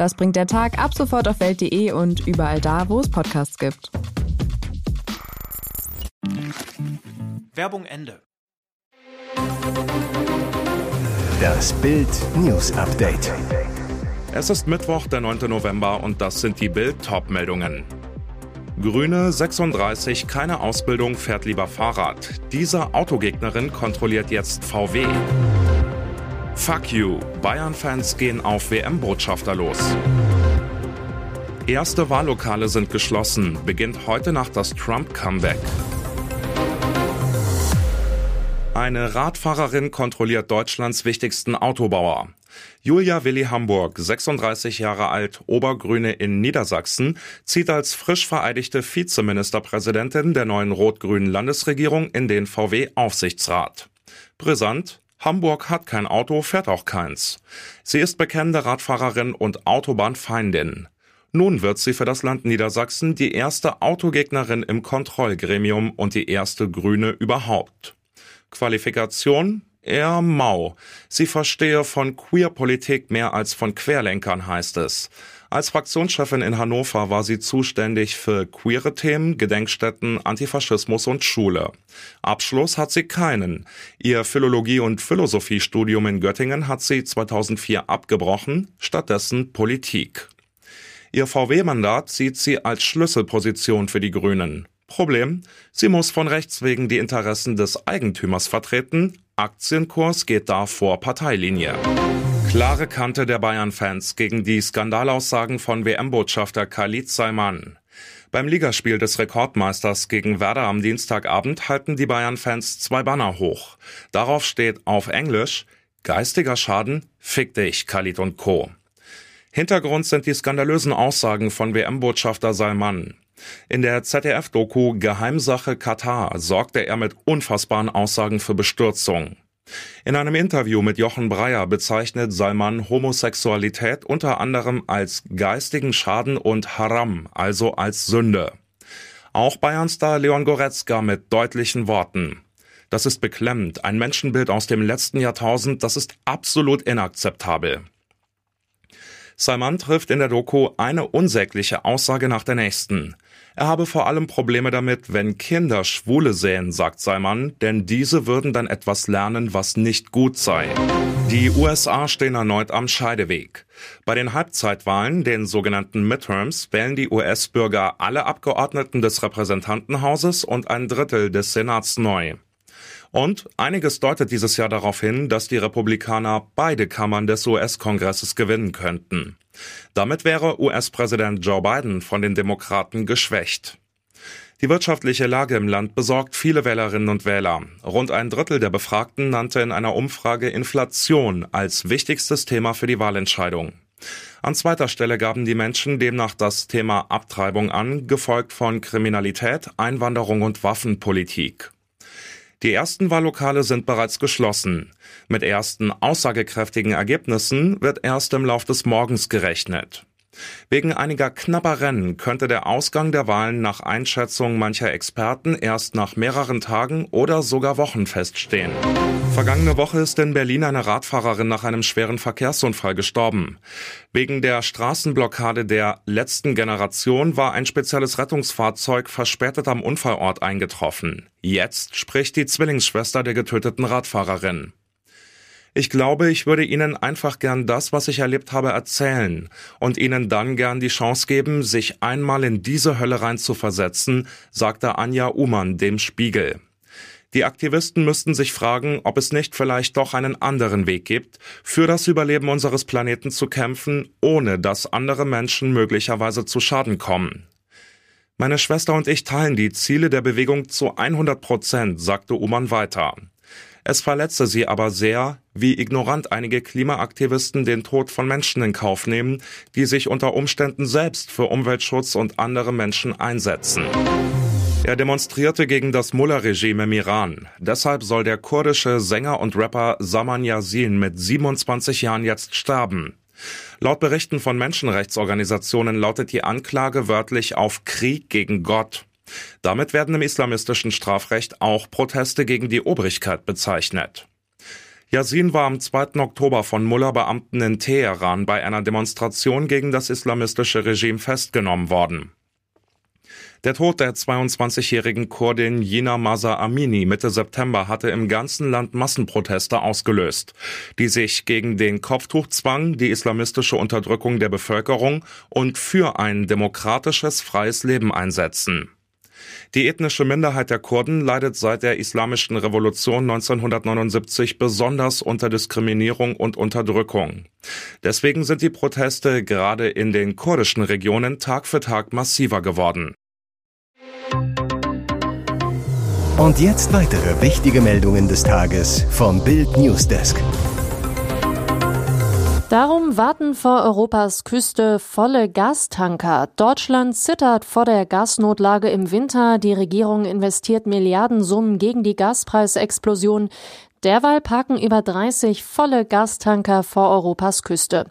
Das bringt der Tag ab sofort auf welt.de und überall da, wo es Podcasts gibt. Werbung Ende. Das Bild News Update. Es ist Mittwoch, der 9. November und das sind die Bild Top-Meldungen. Grüne 36, keine Ausbildung, fährt lieber Fahrrad. Diese Autogegnerin kontrolliert jetzt VW. Fuck you, Bayern-Fans gehen auf WM-Botschafter los. Erste Wahllokale sind geschlossen, beginnt heute Nacht das Trump-Comeback. Eine Radfahrerin kontrolliert Deutschlands wichtigsten Autobauer. Julia Willi Hamburg, 36 Jahre alt, Obergrüne in Niedersachsen, zieht als frisch vereidigte Vizeministerpräsidentin der neuen rot-grünen Landesregierung in den VW-Aufsichtsrat. Brisant, Hamburg hat kein Auto, fährt auch keins. Sie ist bekennende Radfahrerin und Autobahnfeindin. Nun wird sie für das Land Niedersachsen die erste Autogegnerin im Kontrollgremium und die erste Grüne überhaupt. Qualifikation? Eher mau. Sie verstehe von Queerpolitik mehr als von Querlenkern, heißt es. Als Fraktionschefin in Hannover war sie zuständig für queere Themen, Gedenkstätten, Antifaschismus und Schule. Abschluss hat sie keinen. Ihr Philologie- und Philosophiestudium in Göttingen hat sie 2004 abgebrochen, stattdessen Politik. Ihr VW-Mandat sieht sie als Schlüsselposition für die Grünen. Problem, sie muss von Rechts wegen die Interessen des Eigentümers vertreten. Aktienkurs geht da vor Parteilinie. Klare Kante der Bayern-Fans gegen die Skandalaussagen von WM-Botschafter Khalid Saiman. Beim Ligaspiel des Rekordmeisters gegen Werder am Dienstagabend halten die Bayern-Fans zwei Banner hoch. Darauf steht auf Englisch Geistiger Schaden, fick dich, Khalid und Co. Hintergrund sind die skandalösen Aussagen von WM-Botschafter Salman. In der ZDF-Doku Geheimsache Katar sorgte er mit unfassbaren Aussagen für Bestürzung. In einem Interview mit Jochen Breyer bezeichnet Salman Homosexualität unter anderem als geistigen Schaden und Haram, also als Sünde. Auch Bayernstar Leon Goretzka mit deutlichen Worten. Das ist beklemmend, ein Menschenbild aus dem letzten Jahrtausend, das ist absolut inakzeptabel. Salman trifft in der Doku eine unsägliche Aussage nach der nächsten. Er habe vor allem Probleme damit, wenn Kinder Schwule sehen, sagt Salman, denn diese würden dann etwas lernen, was nicht gut sei. Die USA stehen erneut am Scheideweg. Bei den Halbzeitwahlen, den sogenannten Midterms, wählen die US-Bürger alle Abgeordneten des Repräsentantenhauses und ein Drittel des Senats neu. Und einiges deutet dieses Jahr darauf hin, dass die Republikaner beide Kammern des US-Kongresses gewinnen könnten. Damit wäre US-Präsident Joe Biden von den Demokraten geschwächt. Die wirtschaftliche Lage im Land besorgt viele Wählerinnen und Wähler. Rund ein Drittel der Befragten nannte in einer Umfrage Inflation als wichtigstes Thema für die Wahlentscheidung. An zweiter Stelle gaben die Menschen demnach das Thema Abtreibung an, gefolgt von Kriminalität, Einwanderung und Waffenpolitik. Die ersten Wahllokale sind bereits geschlossen. Mit ersten aussagekräftigen Ergebnissen wird erst im Lauf des Morgens gerechnet. Wegen einiger knapper Rennen könnte der Ausgang der Wahlen nach Einschätzung mancher Experten erst nach mehreren Tagen oder sogar Wochen feststehen. Vergangene Woche ist in Berlin eine Radfahrerin nach einem schweren Verkehrsunfall gestorben. Wegen der Straßenblockade der letzten Generation war ein spezielles Rettungsfahrzeug verspätet am Unfallort eingetroffen. Jetzt spricht die Zwillingsschwester der getöteten Radfahrerin. Ich glaube, ich würde Ihnen einfach gern das, was ich erlebt habe, erzählen und Ihnen dann gern die Chance geben, sich einmal in diese Hölle reinzuversetzen, sagte Anja Umann dem Spiegel. Die Aktivisten müssten sich fragen, ob es nicht vielleicht doch einen anderen Weg gibt, für das Überleben unseres Planeten zu kämpfen, ohne dass andere Menschen möglicherweise zu Schaden kommen. Meine Schwester und ich teilen die Ziele der Bewegung zu 100 Prozent, sagte Uman weiter. Es verletze sie aber sehr, wie ignorant einige Klimaaktivisten den Tod von Menschen in Kauf nehmen, die sich unter Umständen selbst für Umweltschutz und andere Menschen einsetzen. Er demonstrierte gegen das Mullah-Regime im Iran. Deshalb soll der kurdische Sänger und Rapper Saman Yasin mit 27 Jahren jetzt sterben. Laut Berichten von Menschenrechtsorganisationen lautet die Anklage wörtlich auf Krieg gegen Gott. Damit werden im islamistischen Strafrecht auch Proteste gegen die Obrigkeit bezeichnet. Yasin war am 2. Oktober von Mullah-Beamten in Teheran bei einer Demonstration gegen das islamistische Regime festgenommen worden. Der Tod der 22-jährigen Kurdin Jina Masa Amini Mitte September hatte im ganzen Land Massenproteste ausgelöst, die sich gegen den Kopftuchzwang, die islamistische Unterdrückung der Bevölkerung und für ein demokratisches, freies Leben einsetzen. Die ethnische Minderheit der Kurden leidet seit der Islamischen Revolution 1979 besonders unter Diskriminierung und Unterdrückung. Deswegen sind die Proteste gerade in den kurdischen Regionen Tag für Tag massiver geworden. Und jetzt weitere wichtige Meldungen des Tages vom Bild Newsdesk. Darum warten vor Europas Küste volle Gastanker. Deutschland zittert vor der Gasnotlage im Winter. Die Regierung investiert Milliardensummen gegen die Gaspreisexplosion. Derweil parken über 30 volle Gastanker vor Europas Küste.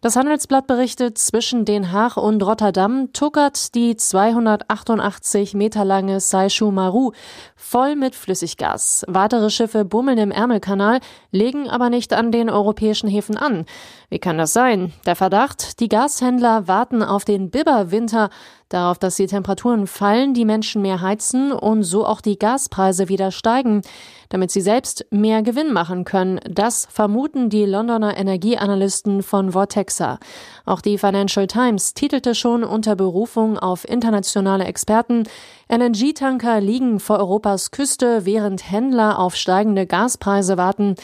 Das Handelsblatt berichtet, zwischen Den Haag und Rotterdam tuckert die 288 Meter lange Saishu Maru voll mit Flüssiggas. Weitere Schiffe bummeln im Ärmelkanal, legen aber nicht an den europäischen Häfen an. Wie kann das sein? Der Verdacht, die Gashändler warten auf den Biberwinter, darauf, dass die Temperaturen fallen, die Menschen mehr heizen und so auch die Gaspreise wieder steigen, damit sie selbst mehr Gewinn machen können. Das vermuten die Londoner Energieanalysten von Vortexa. Auch die Financial Times titelte schon unter Berufung auf internationale Experten, LNG-Tanker liegen vor Europas Küste, während Händler auf steigende Gaspreise warten.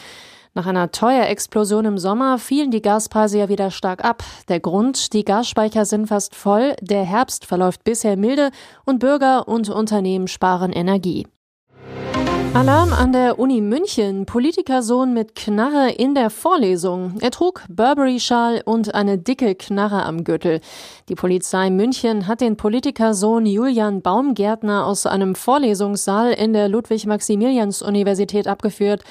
Nach einer Teuerexplosion im Sommer fielen die Gaspreise ja wieder stark ab. Der Grund, die Gasspeicher sind fast voll, der Herbst verläuft bisher milde und Bürger und Unternehmen sparen Energie. Alarm an der Uni München. Politikersohn mit Knarre in der Vorlesung. Er trug Burberry-Schal und eine dicke Knarre am Gürtel. Die Polizei München hat den Politikersohn Julian Baumgärtner aus einem Vorlesungssaal in der Ludwig-Maximilians-Universität abgeführt.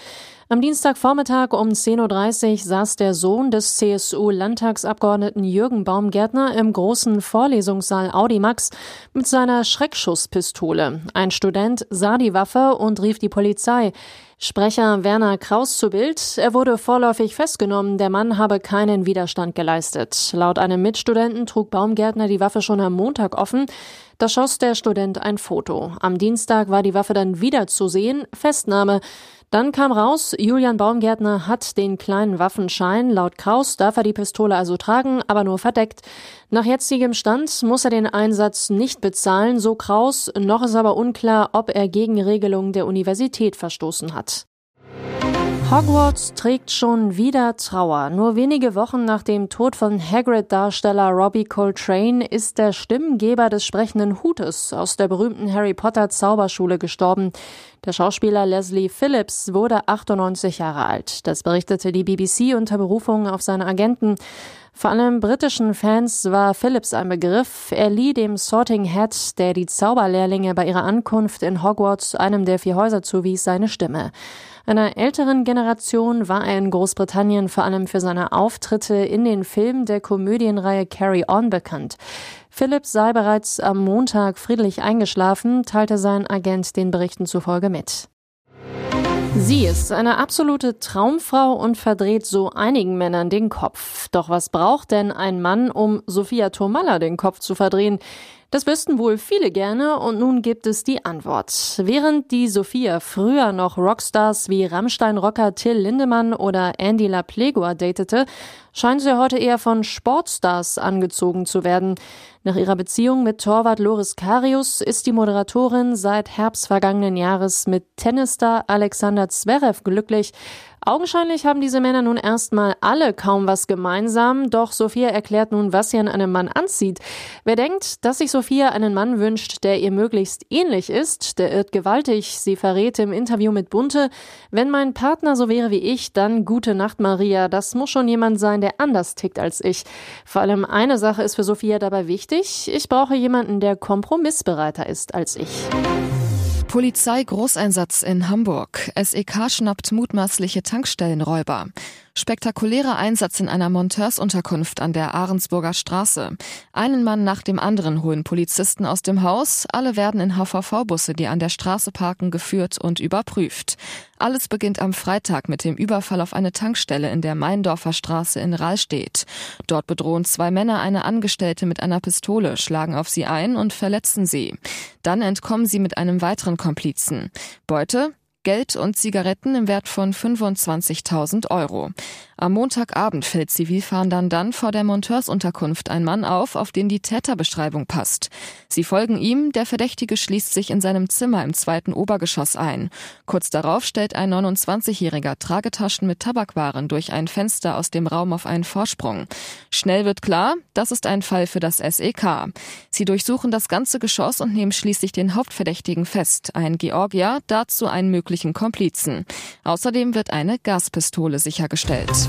Am Dienstagvormittag um 10.30 Uhr saß der Sohn des CSU-Landtagsabgeordneten Jürgen Baumgärtner im großen Vorlesungssaal Audimax mit seiner Schreckschusspistole. Ein Student sah die Waffe und rief die Polizei. Sprecher Werner Kraus zu Bild. Er wurde vorläufig festgenommen. Der Mann habe keinen Widerstand geleistet. Laut einem Mitstudenten trug Baumgärtner die Waffe schon am Montag offen. Da schoss der Student ein Foto. Am Dienstag war die Waffe dann wieder zu sehen. Festnahme. Dann kam raus, Julian Baumgärtner hat den kleinen Waffenschein. Laut Kraus darf er die Pistole also tragen, aber nur verdeckt. Nach jetzigem Stand muss er den Einsatz nicht bezahlen, so Kraus. Noch ist aber unklar, ob er gegen Regelungen der Universität verstoßen hat. Hogwarts trägt schon wieder Trauer. Nur wenige Wochen nach dem Tod von Hagrid-Darsteller Robbie Coltrane ist der Stimmengeber des sprechenden Hutes aus der berühmten Harry Potter Zauberschule gestorben. Der Schauspieler Leslie Phillips wurde 98 Jahre alt. Das berichtete die BBC unter Berufung auf seine Agenten. Vor allem britischen Fans war Phillips ein Begriff. Er lieh dem Sorting Hat, der die Zauberlehrlinge bei ihrer Ankunft in Hogwarts einem der vier Häuser zuwies, seine Stimme. Einer älteren Generation war er in Großbritannien vor allem für seine Auftritte in den Filmen der Komödienreihe Carry On bekannt. Philipp sei bereits am Montag friedlich eingeschlafen, teilte sein Agent den Berichten zufolge mit. Sie ist eine absolute Traumfrau und verdreht so einigen Männern den Kopf. Doch was braucht denn ein Mann, um Sophia Tomalla den Kopf zu verdrehen? Das wüssten wohl viele gerne und nun gibt es die Antwort. Während die Sophia früher noch Rockstars wie Rammstein-Rocker Till Lindemann oder Andy LaPlegua datete, scheint sie heute eher von Sportstars angezogen zu werden. Nach ihrer Beziehung mit Torwart Loris Karius ist die Moderatorin seit Herbst vergangenen Jahres mit Tennisstar Alexander Zverev glücklich. Augenscheinlich haben diese Männer nun erstmal alle kaum was gemeinsam, doch Sophia erklärt nun, was sie an einem Mann anzieht. Wer denkt, dass sich Sophia einen Mann wünscht, der ihr möglichst ähnlich ist, der irrt gewaltig. Sie verrät im Interview mit Bunte, wenn mein Partner so wäre wie ich, dann gute Nacht Maria, das muss schon jemand sein, der anders tickt als ich. Vor allem eine Sache ist für Sophia dabei wichtig, ich brauche jemanden, der kompromissbereiter ist als ich. Polizei-Großeinsatz in Hamburg. SEK schnappt mutmaßliche Tankstellenräuber. Spektakulärer Einsatz in einer Monteursunterkunft an der Ahrensburger Straße. Einen Mann nach dem anderen holen Polizisten aus dem Haus. Alle werden in HVV-Busse, die an der Straße parken, geführt und überprüft. Alles beginnt am Freitag mit dem Überfall auf eine Tankstelle in der Meindorfer Straße in Rahlstedt. Dort bedrohen zwei Männer eine Angestellte mit einer Pistole, schlagen auf sie ein und verletzen sie. Dann entkommen sie mit einem weiteren Komplizen. Beute Geld und Zigaretten im Wert von 25.000 Euro. Am Montagabend fällt Zivilfahndern dann vor der Monteursunterkunft ein Mann auf, auf den die Täterbeschreibung passt. Sie folgen ihm, der Verdächtige schließt sich in seinem Zimmer im zweiten Obergeschoss ein. Kurz darauf stellt ein 29-Jähriger Tragetaschen mit Tabakwaren durch ein Fenster aus dem Raum auf einen Vorsprung. Schnell wird klar, das ist ein Fall für das SEK. Sie durchsuchen das ganze Geschoss und nehmen schließlich den Hauptverdächtigen fest, ein Georgier, dazu einen möglichen Komplizen. Außerdem wird eine Gaspistole sichergestellt.